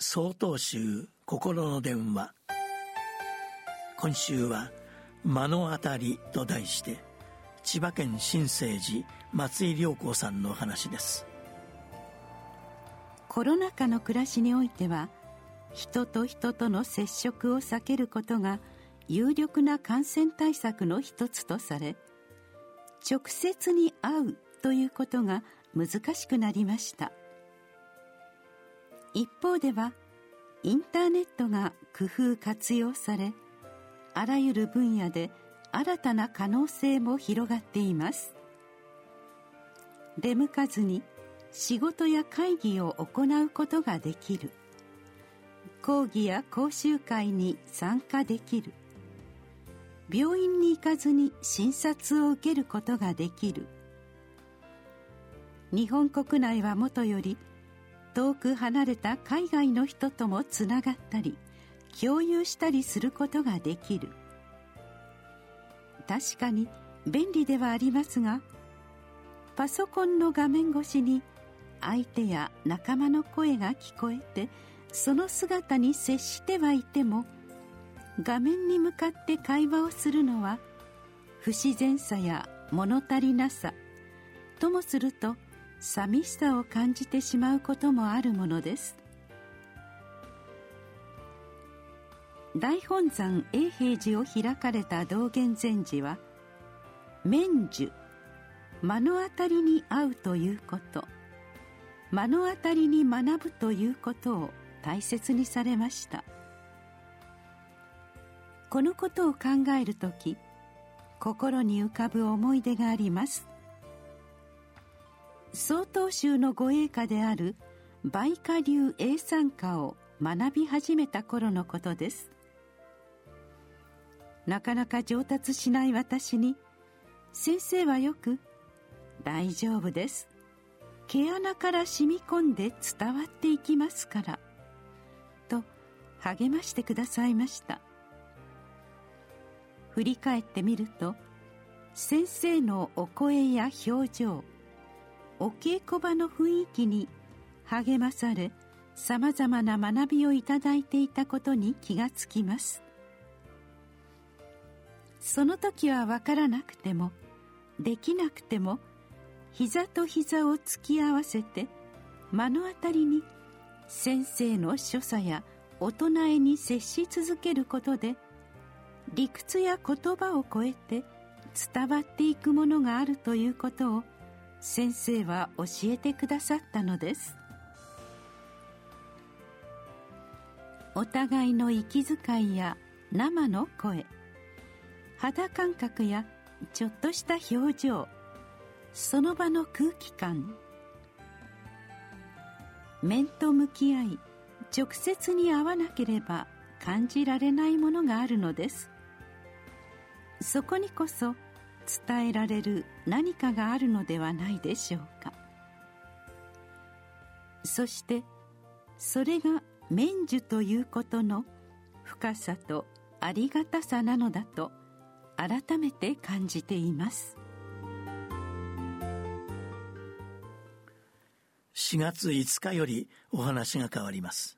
総統集心の電話。今週は「目の当たり」と題して千葉県新生寺松井良子さんの話です。コロナ禍の暮らしにおいては人と人との接触を避けることが有力な感染対策の一つとされ直接に会うということが難しくなりました。一方ではインターネットが工夫活用されあらゆる分野で新たな可能性も広がっています。出向かずに仕事や会議を行うことができる。講義や講習会に参加できる。病院に行かずに診察を受けることができる。日本国内はもとより遠く離れた海外の人ともつながったり共有したりすることができる。確かに便利ではありますがパソコンの画面越しに相手や仲間の声が聞こえてその姿に接してはいても画面に向かって会話をするのは不自然さや物足りなさともすると寂しさを感じてしまうこともあるものです。大本山永平寺を開かれた道元禅師は「免寿目の当たりに会うということ目の当たりに学ぶということを大切にされました。このことを考える時心に浮かぶ思い出があります。曹洞宗のご栄華である梅花流英産歌を学び始めた頃のことです。なかなか上達しない私に先生はよく「大丈夫です。毛穴から染み込んで伝わっていきますから」と励ましてくださいました。振り返ってみると先生のお声や表情お稽古場の雰囲気に励まされさまざまな学びをいただいていたことに気がつきます。その時は分からなくてもできなくても膝と膝を突き合わせて目の当たりに先生の所作や大人へに接し続けることで理屈や言葉を超えて伝わっていくものがあるということを先生は教えてくださったのです。お互いの息遣いや生の声肌感覚やちょっとした表情その場の空気感面と向き合い直接に会わなければ感じられないものがあるのです。そこにこそ伝えられる何かがあるのではないでしょうか。そしてそれが免寿ということの深さとありがたさなのだと改めて感じています。4月5日よりお話が変わります。